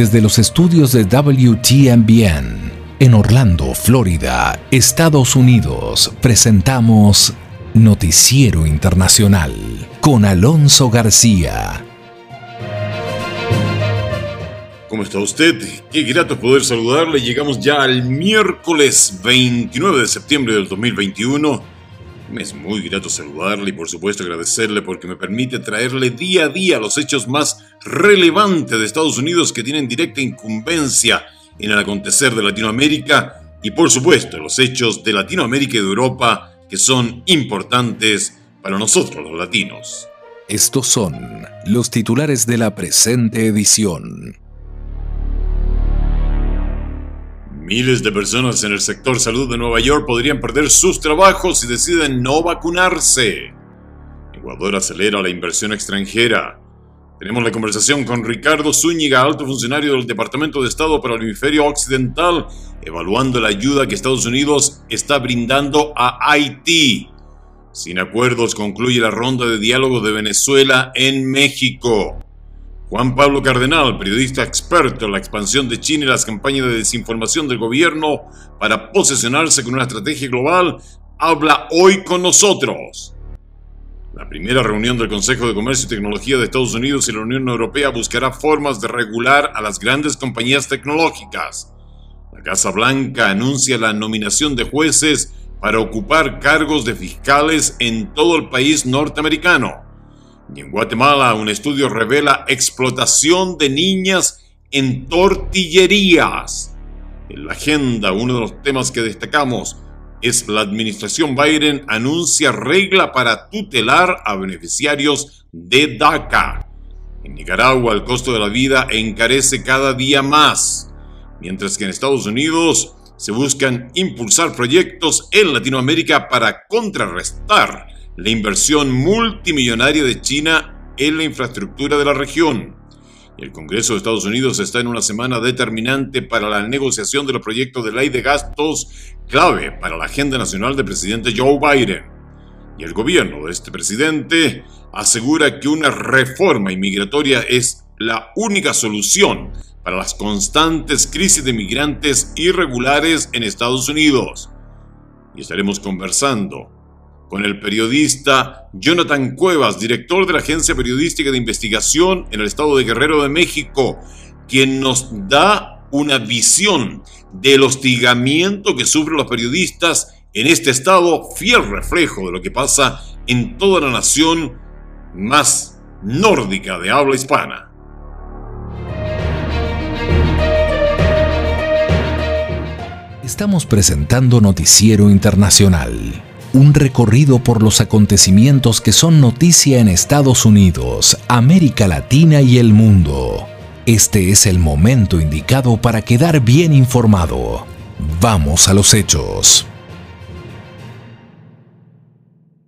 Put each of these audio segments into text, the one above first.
desde los estudios de WTMBN en Orlando, Florida, Estados Unidos, presentamos Noticiero Internacional con Alonso García. ¿Cómo está usted? Qué grato poder saludarle. Llegamos ya al miércoles 29 de septiembre del 2021. Es muy grato saludarle y por supuesto agradecerle porque me permite traerle día a día los hechos más relevantes de Estados Unidos que tienen directa incumbencia en el acontecer de Latinoamérica y por supuesto los hechos de Latinoamérica y de Europa que son importantes para nosotros los latinos. Estos son los titulares de la presente edición. Miles de personas en el sector salud de Nueva York podrían perder sus trabajos si deciden no vacunarse. Ecuador acelera la inversión extranjera. Tenemos la conversación con Ricardo Zúñiga, alto funcionario del Departamento de Estado para el Hemisferio Occidental, evaluando la ayuda que Estados Unidos está brindando a Haití. Sin acuerdos concluye la ronda de diálogo de Venezuela en México. Juan Pablo Cardenal, periodista experto en la expansión de China y las campañas de desinformación del gobierno para posesionarse con una estrategia global, habla hoy con nosotros. La primera reunión del Consejo de Comercio y Tecnología de Estados Unidos y la Unión Europea buscará formas de regular a las grandes compañías tecnológicas. La Casa Blanca anuncia la nominación de jueces para ocupar cargos de fiscales en todo el país norteamericano. Y en Guatemala, un estudio revela explotación de niñas en tortillerías. En la agenda, uno de los temas que destacamos es la administración Biden anuncia regla para tutelar a beneficiarios de DACA. En Nicaragua, el costo de la vida encarece cada día más, mientras que en Estados Unidos se buscan impulsar proyectos en Latinoamérica para contrarrestar la inversión multimillonaria de China en la infraestructura de la región. El Congreso de Estados Unidos está en una semana determinante para la negociación de los proyectos de ley de gastos clave para la agenda nacional del presidente Joe Biden. Y el gobierno de este presidente asegura que una reforma inmigratoria es la única solución para las constantes crisis de migrantes irregulares en Estados Unidos. Y estaremos conversando con el periodista Jonathan Cuevas, director de la Agencia Periodística de Investigación en el estado de Guerrero de México, quien nos da una visión del hostigamiento que sufren los periodistas en este estado, fiel reflejo de lo que pasa en toda la nación más nórdica de habla hispana. Estamos presentando Noticiero Internacional un recorrido por los acontecimientos que son noticia en Estados Unidos, América Latina y el mundo. Este es el momento indicado para quedar bien informado. Vamos a los hechos.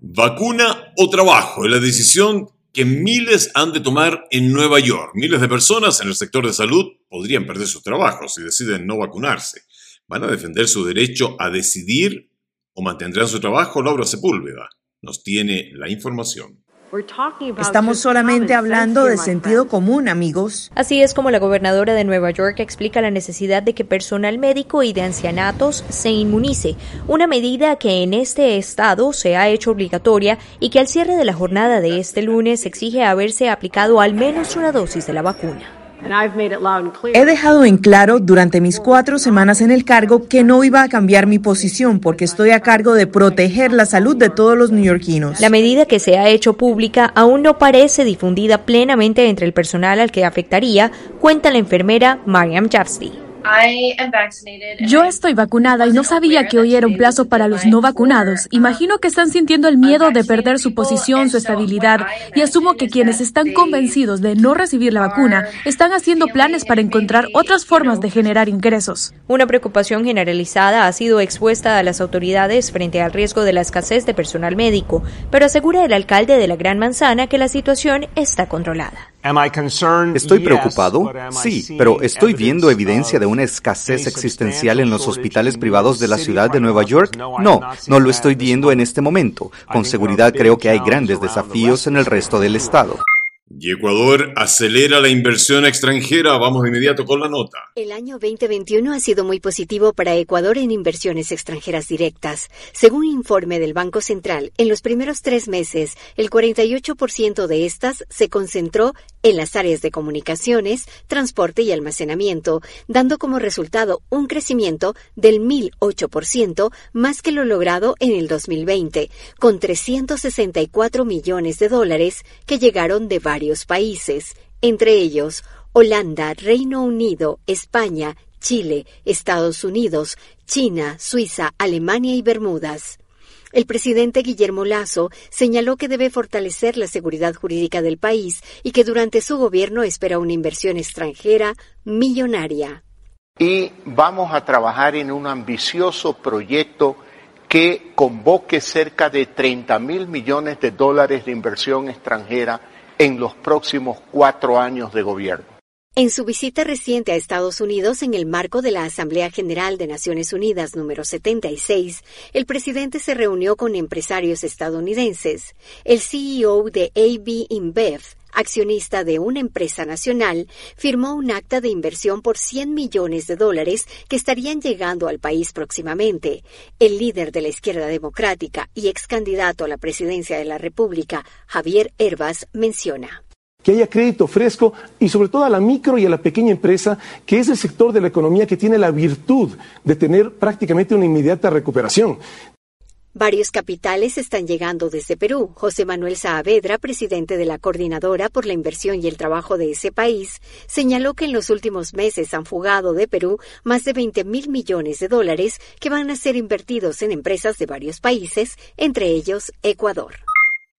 Vacuna o trabajo es la decisión que miles han de tomar en Nueva York. Miles de personas en el sector de salud podrían perder sus trabajos si deciden no vacunarse. Van a defender su derecho a decidir o mantendrán su trabajo, Laura Sepúlveda nos tiene la información. Estamos solamente hablando de sentido común, amigos. Así es como la gobernadora de Nueva York explica la necesidad de que personal médico y de ancianatos se inmunice, una medida que en este estado se ha hecho obligatoria y que al cierre de la jornada de este lunes exige haberse aplicado al menos una dosis de la vacuna. He dejado en claro durante mis cuatro semanas en el cargo que no iba a cambiar mi posición porque estoy a cargo de proteger la salud de todos los neoyorquinos. La medida que se ha hecho pública aún no parece difundida plenamente entre el personal al que afectaría, cuenta la enfermera Mariam Jafsti. Yo estoy vacunada y no sabía que hoy era un plazo para los no vacunados. Imagino que están sintiendo el miedo de perder su posición, su estabilidad, y asumo que quienes están convencidos de no recibir la vacuna están haciendo planes para encontrar otras formas de generar ingresos. Una preocupación generalizada ha sido expuesta a las autoridades frente al riesgo de la escasez de personal médico, pero asegura el alcalde de la Gran Manzana que la situación está controlada. ¿Estoy preocupado? Sí, pero estoy viendo evidencia de una escasez existencial en los hospitales privados de la ciudad de Nueva York. No, no lo estoy viendo en este momento. Con seguridad creo que hay grandes desafíos en el resto del estado. Y Ecuador acelera la inversión extranjera. Vamos de inmediato con la nota. El año 2021 ha sido muy positivo para Ecuador en inversiones extranjeras directas. Según informe del Banco Central, en los primeros tres meses, el 48% de estas se concentró en las áreas de comunicaciones, transporte y almacenamiento, dando como resultado un crecimiento del 1.008% más que lo logrado en el 2020, con 364 millones de dólares que llegaron de varios países, entre ellos Holanda, Reino Unido, España, Chile, Estados Unidos, China, Suiza, Alemania y Bermudas. El presidente Guillermo Lazo señaló que debe fortalecer la seguridad jurídica del país y que durante su gobierno espera una inversión extranjera millonaria. Y vamos a trabajar en un ambicioso proyecto que convoque cerca de 30 mil millones de dólares de inversión extranjera en los próximos cuatro años de gobierno. En su visita reciente a Estados Unidos en el marco de la Asamblea General de Naciones Unidas número 76, el presidente se reunió con empresarios estadounidenses. El CEO de AB InBev, accionista de una empresa nacional, firmó un acta de inversión por 100 millones de dólares que estarían llegando al país próximamente. El líder de la izquierda democrática y ex candidato a la presidencia de la República, Javier Herbas, menciona que haya crédito fresco y sobre todo a la micro y a la pequeña empresa, que es el sector de la economía que tiene la virtud de tener prácticamente una inmediata recuperación. Varios capitales están llegando desde Perú. José Manuel Saavedra, presidente de la Coordinadora por la Inversión y el Trabajo de ese país, señaló que en los últimos meses han fugado de Perú más de 20 mil millones de dólares que van a ser invertidos en empresas de varios países, entre ellos Ecuador.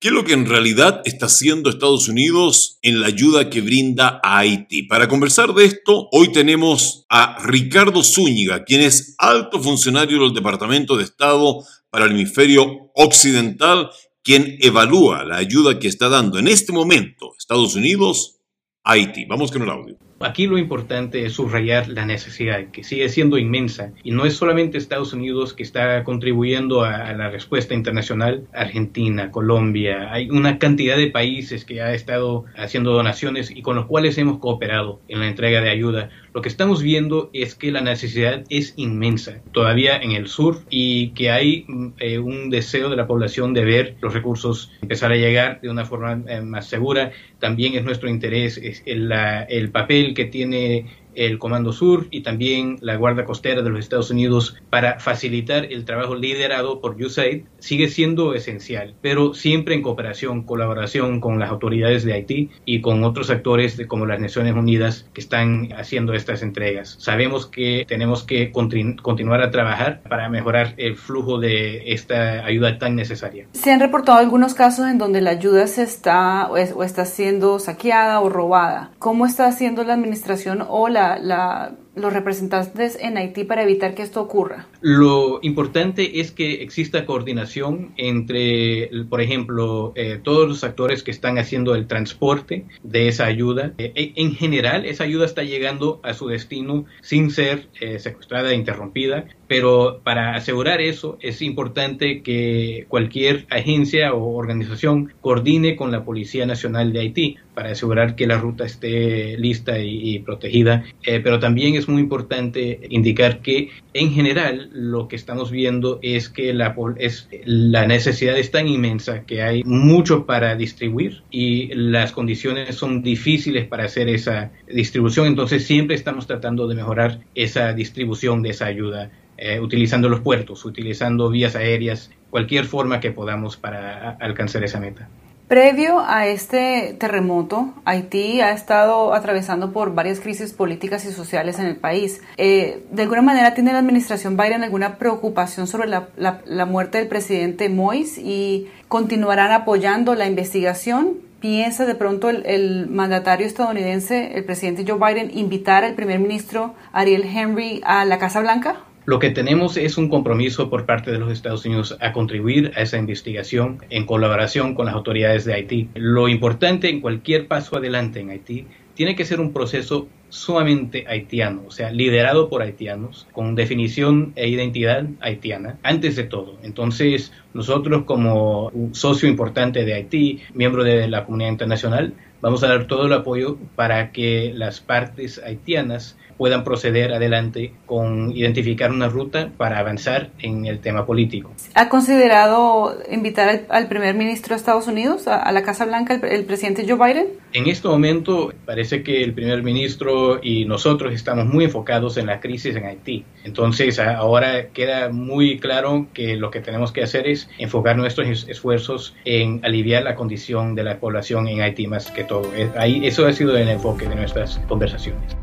¿Qué es lo que en realidad está haciendo Estados Unidos en la ayuda que brinda a Haití? Para conversar de esto, hoy tenemos a Ricardo Zúñiga, quien es alto funcionario del Departamento de Estado para el Hemisferio Occidental, quien evalúa la ayuda que está dando en este momento Estados Unidos a Haití. Vamos con el audio. Aquí lo importante es subrayar la necesidad, que sigue siendo inmensa, y no es solamente Estados Unidos que está contribuyendo a, la respuesta internacional, Argentina, Colombia, hay una cantidad de países que ha estado haciendo donaciones y con los cuales hemos cooperado en la entrega de ayuda. Lo que estamos viendo es que la necesidad es inmensa, todavía en el sur, y que hay eh, un deseo de la población de ver los recursos empezar a llegar de una forma eh, más segura. También es nuestro interés el, el papel que tiene el Comando Sur y también la Guardia Costera de los Estados Unidos para facilitar el trabajo liderado por USAID sigue siendo esencial, pero siempre en cooperación, colaboración con las autoridades de Haití y con otros actores como las Naciones Unidas que están haciendo estas entregas. Sabemos que tenemos que continuar a trabajar para mejorar el flujo de esta ayuda tan necesaria. Se han reportado algunos casos en donde la ayuda se está o, está siendo saqueada o robada. ¿Cómo está haciendo la administración o la la, los representantes en Haití para evitar que esto ocurra? Lo importante es que exista coordinación entre, por ejemplo, eh, todos los actores que están haciendo el transporte de esa ayuda. Eh, e, en general, esa ayuda está llegando a su destino sin ser eh, secuestrada e interrumpida, pero para asegurar eso es importante que cualquier agencia o organización coordine con la Policía Nacional de Haití para asegurar que la ruta esté lista y, protegida. pero también es es muy importante indicar que en general lo que estamos viendo es que la, es, la necesidad es tan inmensa que hay mucho para distribuir y las condiciones son difíciles para hacer esa distribución. Entonces siempre estamos tratando de mejorar esa distribución de esa ayuda. Eh, utilizando los puertos, utilizando vías aéreas, cualquier forma que podamos para alcanzar esa meta. Previo a este terremoto, Haití ha estado atravesando por varias crisis políticas y sociales en el país. Eh, ¿De alguna manera tiene la administración Biden alguna preocupación sobre la, muerte del presidente Moïse y continuarán apoyando la investigación? ¿Piensa de pronto el, mandatario estadounidense, el presidente Joe Biden, invitar al primer ministro Ariel Henry a la Casa Blanca? Lo que tenemos es un compromiso por parte de los Estados Unidos a contribuir a esa investigación en colaboración con las autoridades de Haití. Lo importante en cualquier paso adelante en Haití tiene que ser un proceso sumamente haitiano, o sea, liderado por haitianos, con definición e identidad haitiana, antes de todo. Entonces, nosotros como socio importante de Haití, miembro de la comunidad internacional, vamos a dar todo el apoyo para que las partes haitianas puedan proceder adelante con identificar una ruta para avanzar en el tema político. ¿Ha considerado invitar al, primer ministro de Estados Unidos a, la Casa Blanca, el, presidente Joe Biden? En este momento parece que el primer ministro y nosotros estamos muy enfocados en la crisis en Haití. Entonces ahora queda muy claro que lo que tenemos que hacer es enfocar nuestros esfuerzos en aliviar la condición de la población en Haití más que todo. Ahí, eso ha sido el enfoque de nuestras conversaciones.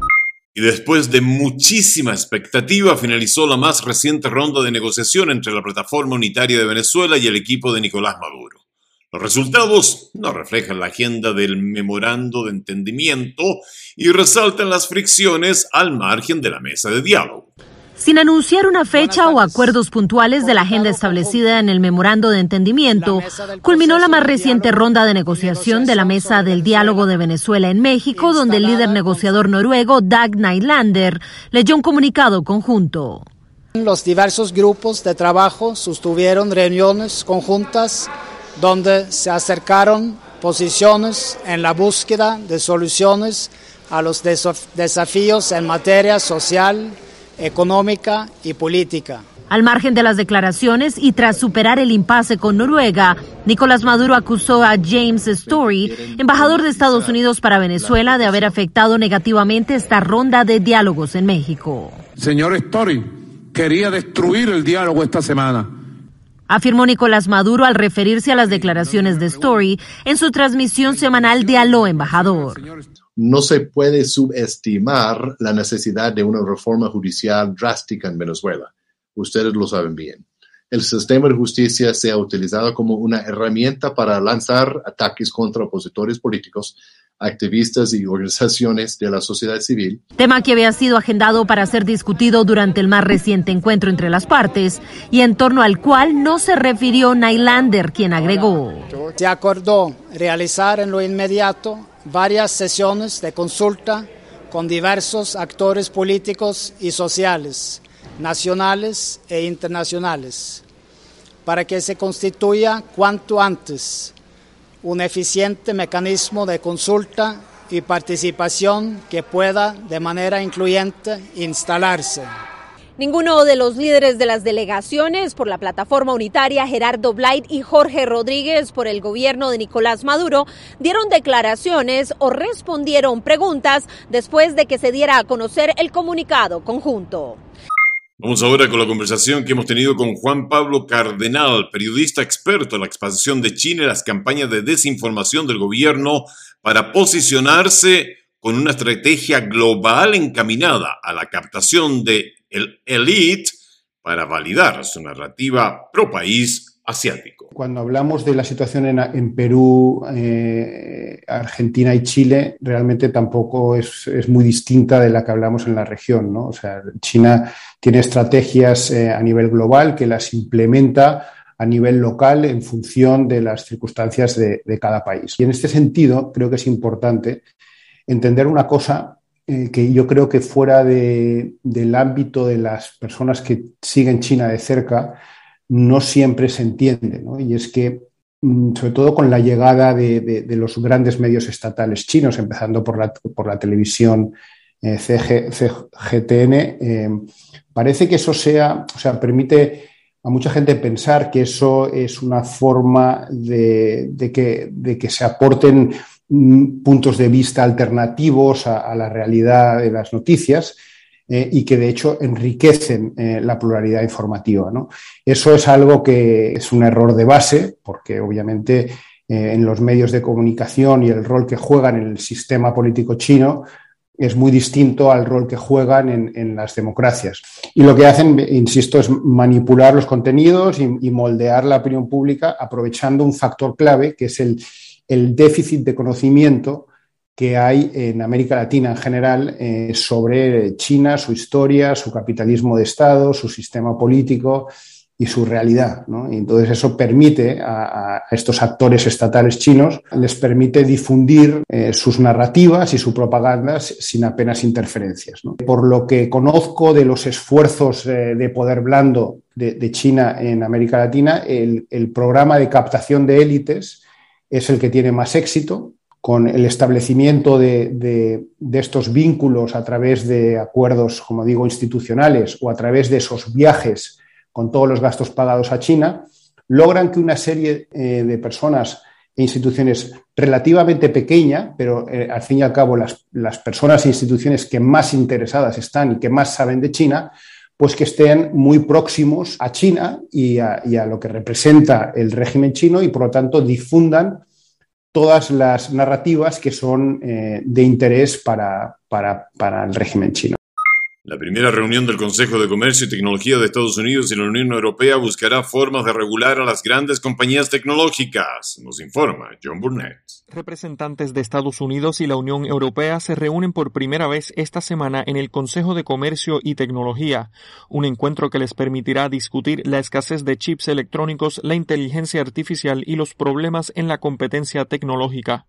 Y después de muchísima expectativa, finalizó la más reciente ronda de negociación entre la Plataforma Unitaria de Venezuela y el equipo de Nicolás Maduro. Los resultados no reflejan la agenda del memorando de entendimiento y resaltan las fricciones al margen de la mesa de diálogo. Sin anunciar una fecha o acuerdos puntuales de la agenda establecida en el memorando de entendimiento, culminó la más reciente ronda de negociación de la Mesa del Diálogo de Venezuela en México, donde el líder negociador noruego Dag Nylander leyó un comunicado conjunto. Los diversos grupos de trabajo sostuvieron reuniones conjuntas donde se acercaron posiciones en la búsqueda de soluciones a los desafíos en materia social, económica y política. Al margen de las declaraciones y tras superar el impasse con Noruega, Nicolás Maduro acusó a James Story, embajador de Estados Unidos para Venezuela, de haber afectado negativamente esta ronda de diálogos en México. Señor Story, quería destruir el diálogo esta semana. Afirmó Nicolás Maduro al referirse a las declaraciones de Story en su transmisión semanal de Aló Embajador no se puede subestimar la necesidad de una reforma judicial drástica en Venezuela. Ustedes lo saben bien. El sistema de justicia se ha utilizado como una herramienta para lanzar ataques contra opositores políticos, activistas y organizaciones de la sociedad civil. Tema que había sido agendado para ser discutido durante el más reciente encuentro entre las partes y en torno al cual no se refirió Nylander, quien agregó. Se acordó realizar en lo inmediato varias sesiones de consulta con diversos actores políticos y sociales, nacionales e internacionales, para que se constituya cuanto antes un eficiente mecanismo de consulta y participación que pueda de manera incluyente instalarse. Ninguno de los líderes de las delegaciones por la plataforma unitaria, Gerardo Blight y Jorge Rodríguez por el gobierno de Nicolás Maduro, dieron declaraciones o respondieron preguntas después de que se diera a conocer el comunicado conjunto. Vamos ahora con la conversación que hemos tenido con Juan Pablo Cardenal, periodista experto en la expansión de China y las campañas de desinformación del gobierno para posicionarse con una estrategia global encaminada a la captación de el elite para validar su narrativa pro país asiático. Cuando hablamos de la situación en, Perú, eh, Argentina y Chile, realmente tampoco es, muy distinta de la que hablamos en la región. ¿no? O sea, China tiene estrategias eh, a nivel global que las implementa a nivel local en función de las circunstancias de cada país. Y en este sentido, creo que es importante entender una cosa eh, que yo creo que fuera del ámbito de las personas que siguen China de cerca, no siempre se entiende. Y es que, mm, sobre todo con la llegada de, los grandes medios estatales chinos, empezando por la, por la televisión eh, CGTN, eh, parece que eso sea, o sea, permite a mucha gente pensar que eso es una forma de, que, de que se aporten puntos de vista alternativos a, la realidad de las noticias eh, y que de hecho enriquecen eh, la pluralidad informativa. Eso es algo que es un error de base, porque obviamente eh, en los medios de comunicación y el rol que juegan en el sistema político chino es muy distinto al rol que juegan en, las democracias. Y lo que hacen, insisto, es manipular los contenidos y moldear la opinión pública aprovechando un factor clave que es el el déficit de conocimiento que hay en América Latina en general eh, sobre China, su historia, su capitalismo de Estado, su sistema político y su realidad. Y entonces eso permite a, estos actores estatales chinos, les permite difundir eh, sus narrativas y su propaganda sin apenas interferencias. Por lo que conozco de los esfuerzos eh, de poder blando de, China en América Latina, el, programa de captación de élites es el que tiene más éxito con el establecimiento de, de, estos vínculos a través de acuerdos, como digo, institucionales o a través de esos viajes con todos los gastos pagados a China, logran que una serie eh, de personas e instituciones relativamente pequeña, pero eh, al fin y al cabo las, personas e instituciones que más interesadas están y que más saben de China, pues que estén muy próximos a China y a, lo que representa el régimen chino y por lo tanto difundan todas las narrativas que son eh, de interés para el régimen chino. La primera reunión del Consejo de Comercio y Tecnología de Estados Unidos y la Unión Europea buscará formas de regular a las grandes compañías tecnológicas, nos informa John Burnett. Representantes de Estados Unidos y la Unión Europea se reúnen por primera vez esta semana en el Consejo de Comercio y Tecnología, un encuentro que les permitirá discutir la escasez de chips electrónicos, la inteligencia artificial y los problemas en la competencia tecnológica.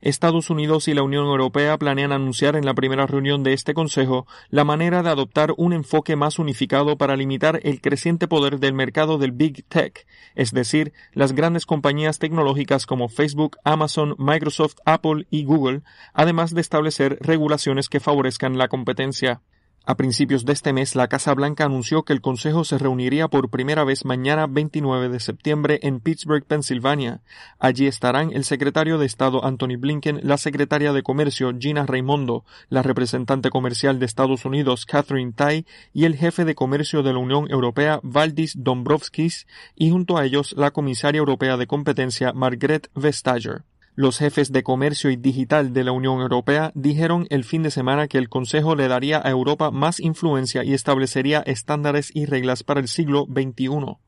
Estados Unidos y la Unión Europea planean anunciar en la primera reunión de este Consejo la manera de adoptar un enfoque más unificado para limitar el creciente poder del mercado del Big Tech, es decir, las grandes compañías tecnológicas como Facebook, Amazon, Microsoft, Apple y Google, además de establecer regulaciones que favorezcan la competencia. A principios de este mes, la Casa Blanca anunció que el Consejo se reuniría por primera vez mañana 29 de septiembre en Pittsburgh, Pensilvania. Allí estarán el secretario de Estado Anthony Blinken, la secretaria de Comercio Gina Raimondo, la representante comercial de Estados Unidos Catherine Tai y el jefe de Comercio de la Unión Europea Valdis Dombrovskis y junto a ellos la comisaria europea de competencia Margrethe Vestager. Los jefes de comercio y digital de la Unión Europea dijeron el fin de semana que el Consejo le daría a Europa más influencia y establecería estándares y reglas para el siglo XXI.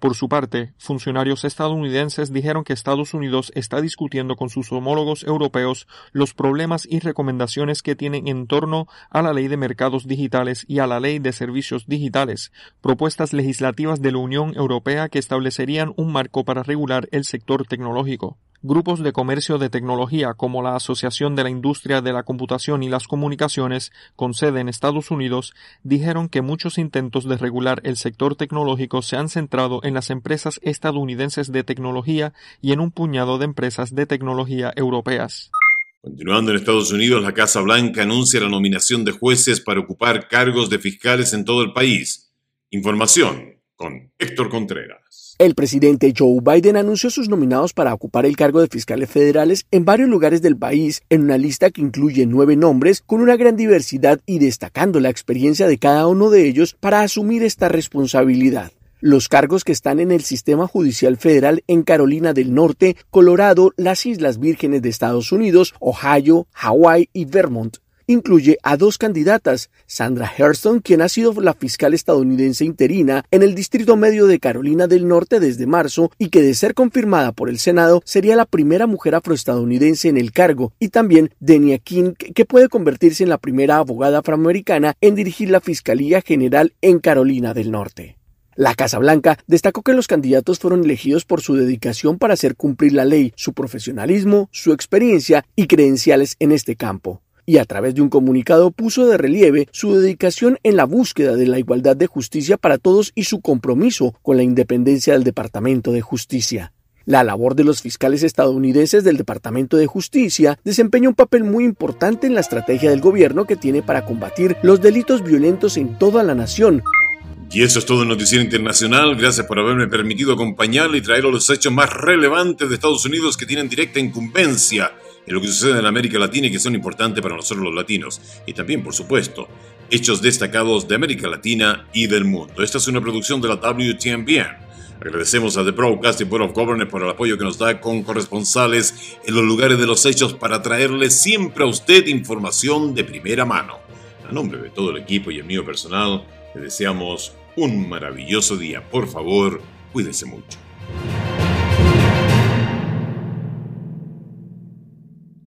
Por su parte, funcionarios estadounidenses dijeron que Estados Unidos está discutiendo con sus homólogos europeos los problemas y recomendaciones que tienen en torno a la ley de mercados digitales y a la ley de servicios digitales, propuestas legislativas de la Unión Europea que establecerían un marco para regular el sector tecnológico. Grupos de comercio de tecnología como la Asociación de la Industria de la Computación y las Comunicaciones, con sede en Estados Unidos, dijeron que muchos intentos de regular el sector tecnológico se han centrado en las empresas estadounidenses de tecnología y en un puñado de empresas de tecnología europeas. Continuando en Estados Unidos, la Casa Blanca anuncia la nominación de jueces para ocupar cargos de fiscales en todo el país. Información con Héctor Contreras. El presidente Joe Biden anunció sus nominados para ocupar el cargo de fiscales federales en varios lugares del país, en una lista que incluye nueve nombres con una gran diversidad y destacando la experiencia de cada uno de ellos para asumir esta responsabilidad. Los cargos que están en el sistema judicial federal en Carolina del Norte, Colorado, las Islas Vírgenes de Estados Unidos, Ohio, Hawái y Vermont incluye a dos candidatas, Sandra Hurston, quien ha sido la fiscal estadounidense interina en el Distrito Medio de Carolina del Norte desde marzo y que de ser confirmada por el Senado sería la primera mujer afroestadounidense en el cargo, y también Denia King, que puede convertirse en la primera abogada afroamericana en dirigir la Fiscalía General en Carolina del Norte. La Casa Blanca destacó que los candidatos fueron elegidos por su dedicación para hacer cumplir la ley, su profesionalismo, su experiencia y credenciales en este campo y a través de un comunicado puso de relieve su dedicación en la búsqueda de la igualdad de justicia para todos y su compromiso con la independencia del Departamento de Justicia. La labor de los fiscales estadounidenses del Departamento de Justicia desempeña un papel muy importante en la estrategia del gobierno que tiene para combatir los delitos violentos en toda la nación. Y eso es todo en Noticiero Internacional. Gracias por haberme permitido acompañarle y traer los hechos más relevantes de Estados Unidos que tienen directa incumbencia en lo que sucede en América Latina y que son importantes para nosotros los latinos. Y también, por supuesto, hechos destacados de América Latina y del mundo. Esta es una producción de la WTMBN. Agradecemos a The Broadcasting Board of Governors por el apoyo que nos da con corresponsales en los lugares de los hechos para traerle siempre a usted información de primera mano. A nombre de todo el equipo y el mío personal, le deseamos un maravilloso día. Por favor, cuídese mucho.